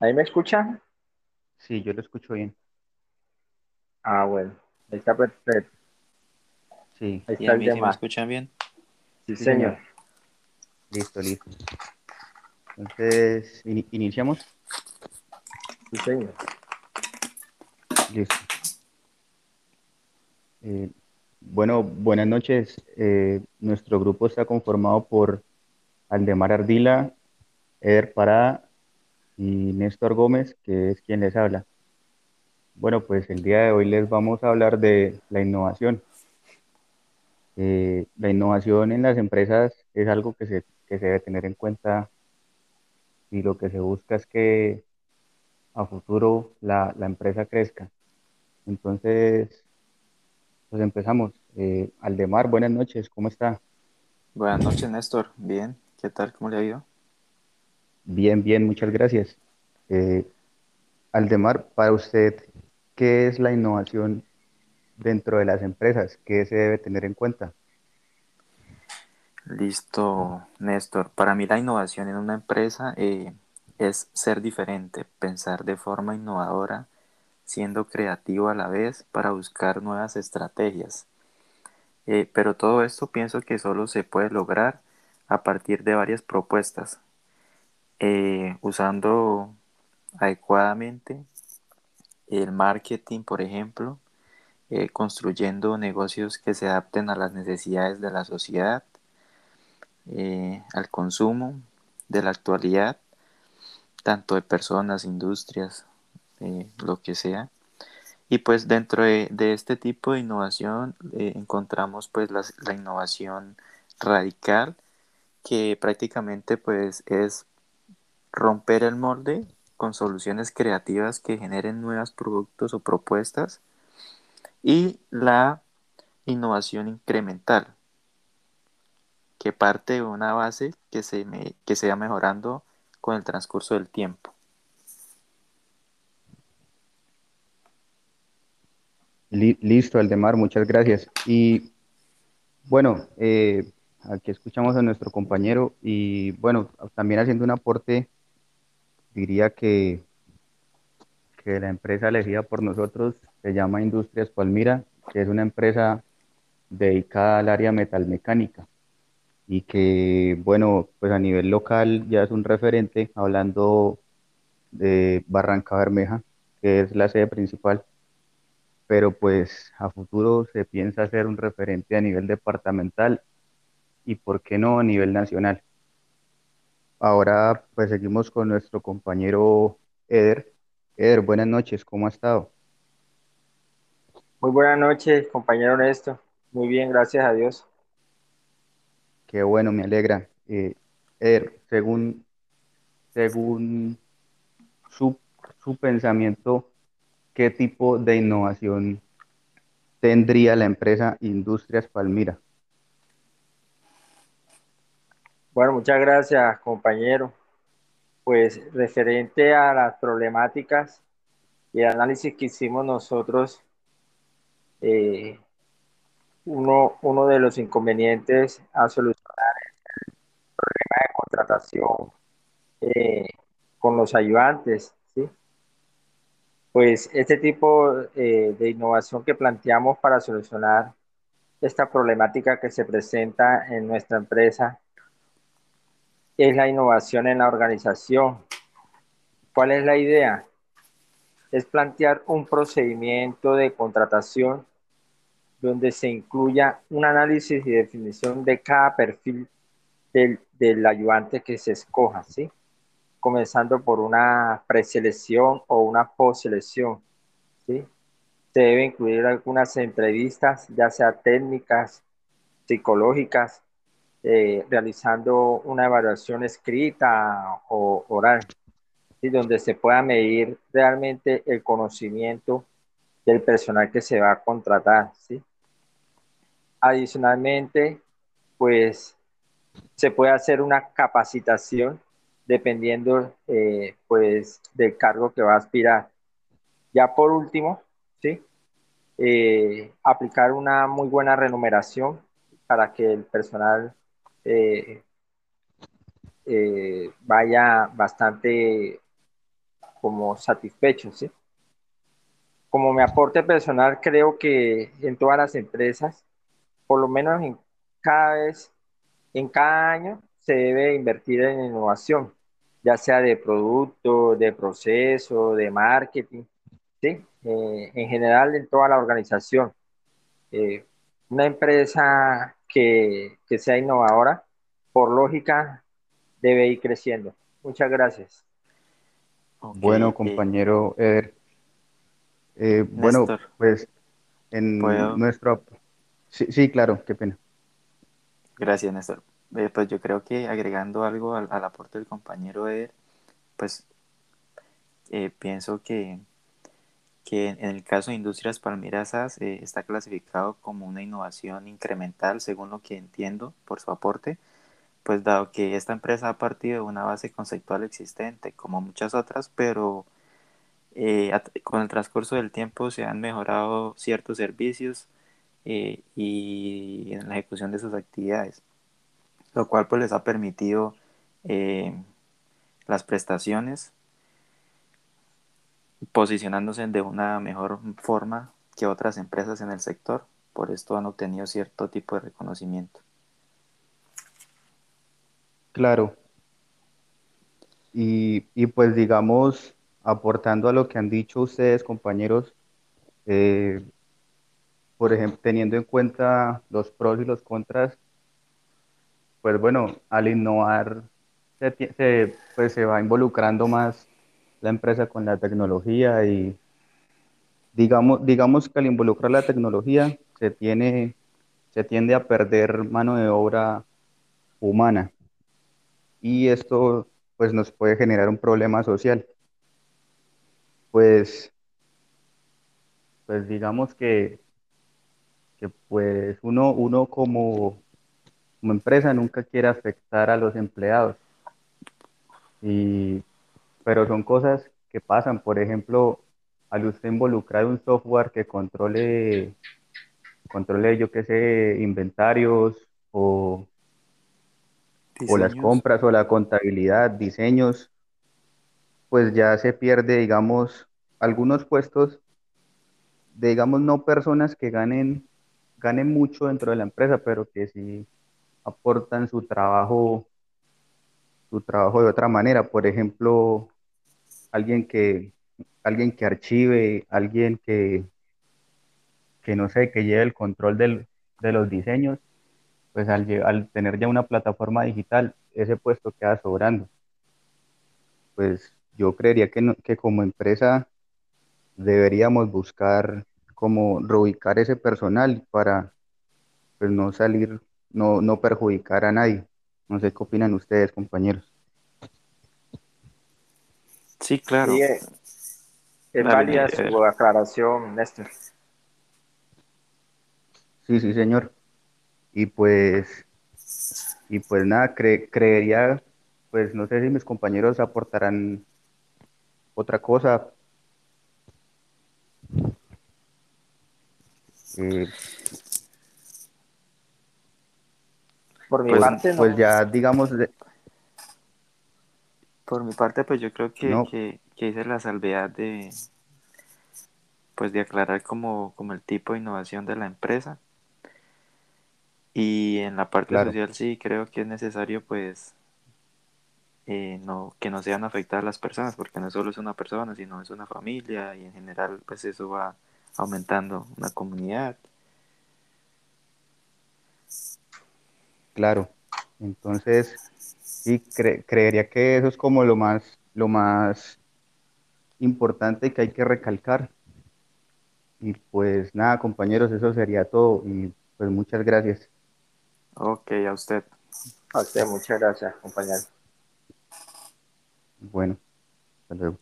¿Ahí me escuchan? Sí, yo lo escucho bien. Ah, bueno. Ahí está perfecto. Sí, Ahí ¿Y está el sí me escuchan bien? Sí, Sí, señor. señor. listo, listo. Entonces, ini- iniciamos. Sí, señor. Listo. Eh, bueno, buenas noches. Eh, nuestro grupo está conformado por Aldemar Ardila, Eder Parada y Néstor Gómez, que es quien les habla. Bueno, pues el día de hoy les vamos a hablar de la innovación. Eh, la innovación en las empresas es algo que se, que se debe tener en cuenta y lo que se busca es que a futuro la, la empresa crezca. Entonces, pues empezamos. Eh, Aldemar, buenas noches, ¿cómo está? Buenas noches, Néstor. Bien, ¿qué tal? ¿Cómo le ha ido? Bien, bien, muchas gracias. Eh, Aldemar, para usted, ¿qué es la innovación dentro de las empresas? ¿Qué se debe tener en cuenta? Listo, Néstor. Para mí la innovación en una empresa eh, es ser diferente, pensar de forma innovadora, siendo creativo a la vez para buscar nuevas estrategias. Eh, pero todo esto pienso que solo se puede lograr a partir de varias propuestas, eh, usando adecuadamente el marketing, por ejemplo, eh, construyendo negocios que se adapten a las necesidades de la sociedad, eh, al consumo de la actualidad, tanto de personas, industrias, lo que sea. Y pues dentro de, de este tipo de innovación encontramos pues las- la innovación radical, que prácticamente pues es romper el molde con soluciones creativas que generen nuevos productos o propuestas y la innovación incremental, que parte de una base que se, me- que se va mejorando con el transcurso del tiempo. Li- listo, Aldemar, muchas gracias. Y bueno, eh, aquí escuchamos a nuestro compañero y bueno, también haciendo un aporte, diría que, que la empresa elegida por nosotros se llama Industrias Palmira, que es una empresa dedicada al área metalmecánica y que, bueno, pues a nivel local ya es un referente, hablando de Barranca Bermeja, que es la sede principal, pero pues a futuro se piensa hacer un referente a nivel departamental y, ¿por qué no, a nivel nacional? Ahora pues seguimos con nuestro compañero Eder. Eder, buenas noches, ¿cómo ha estado? Muy buenas noches, compañero Néstor. Muy bien, gracias a Dios. Qué bueno, me alegra. Eh, Eder, según, según su, su pensamiento, ¿qué tipo de innovación tendría la empresa Industrias Palmira? Bueno, muchas gracias, compañero. Pues referente a las problemáticas y el análisis que hicimos nosotros, eh, uno, uno de los inconvenientes a solucionar es el problema de contratación eh, con los ayudantes, ¿sí? Pues este tipo eh, de innovación que planteamos para solucionar esta problemática que se presenta en nuestra empresa es la innovación en la organización. ¿Cuál es la idea? Es plantear un procedimiento de contratación donde se incluya un análisis y definición de cada perfil del, del ayudante que se escoja, ¿sí? Comenzando por una preselección o una postselección, ¿sí? Se debe incluir algunas entrevistas, ya sea técnicas, psicológicas, eh, realizando una evaluación escrita o oral, ¿sí? donde se pueda medir realmente el conocimiento del personal que se va a contratar. ¿sí? Adicionalmente, pues se puede hacer una capacitación dependiendo eh, pues del cargo que va a aspirar. Ya por último, ¿sí? Eh, aplicar una muy buena remuneración para que el personal eh, eh, vaya bastante como satisfechos, ¿sí? Como mi aporte personal, creo que en todas las empresas, por lo menos en cada vez, en cada año, se debe invertir en innovación, ya sea de producto, de proceso, de marketing, ¿sí? Eh, en general en toda la organización. Eh, una empresa que, que sea innovadora, por lógica, debe ir creciendo. Muchas gracias. Okay, bueno, compañero Eder. Eh, bueno, pues en nuestro... Sí, sí, claro, qué pena. Gracias, Néstor. Eh, pues yo creo que agregando algo al, aporte del compañero Eder, pues eh, pienso que, que en el caso de Industrias Palmirasas está clasificado como una innovación incremental, según lo que entiendo por su aporte, pues dado que esta empresa ha partido de una base conceptual existente, como muchas otras, pero eh, con el transcurso del tiempo se han mejorado ciertos servicios eh, y en la ejecución de sus actividades, lo cual pues les ha permitido eh, las prestaciones posicionándose de una mejor forma que otras empresas en el sector, por esto han obtenido cierto tipo de reconocimiento. Claro. Y, y, pues digamos, aportando a lo que han dicho ustedes, compañeros, eh, por ejemplo, teniendo en cuenta los pros y los contras, pues bueno, al innovar se, pues se va involucrando más la empresa con la tecnología y digamos, digamos que al involucrar la tecnología se, tiene, se tiende a perder mano de obra humana y esto pues nos puede generar un problema social. Pues, pues digamos que, que pues uno, uno como, como empresa nunca quiere afectar a los empleados. Y, pero son cosas que pasan. Por ejemplo, al usted involucrar un software que controle, controle yo qué sé, inventarios o o las compras o la contabilidad, diseños, pues ya se pierde, digamos, algunos puestos de, digamos, no personas que ganen, ganen mucho dentro de la empresa, pero que sí aportan su trabajo, su trabajo de otra manera. Por ejemplo, alguien que, alguien que archive, alguien que, que no sé, que lleve el control de los diseños, pues al, tener ya una plataforma digital, ese puesto queda sobrando. Pues yo creería que, que como empresa deberíamos buscar cómo reubicar ese personal para pues, no salir, no, no perjudicar a nadie. No sé qué opinan ustedes, compañeros. Sí, claro. Sí, eh, es válida su aclaración, Néstor. Sí, sí, señor. Y pues, y pues nada, creería, pues no sé si mis compañeros aportarán otra cosa. Eh, por mi pues, parte, no. Pues ya, digamos. Por mi parte, pues yo creo que, que, hice la salvedad de. Pues de aclarar como, como el tipo de innovación de la empresa y en la parte social sí creo que es necesario pues eh, no, que no sean afectadas las personas, porque no solo es una persona, sino es una familia y en general pues eso va aumentando una comunidad. Claro, entonces sí creería que eso es como lo más, lo más importante que hay que recalcar. Y pues nada, compañeros, eso sería todo y pues muchas gracias. Ok, a usted. A usted, muchas gracias, compañero. Bueno, hasta luego.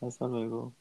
Hasta luego.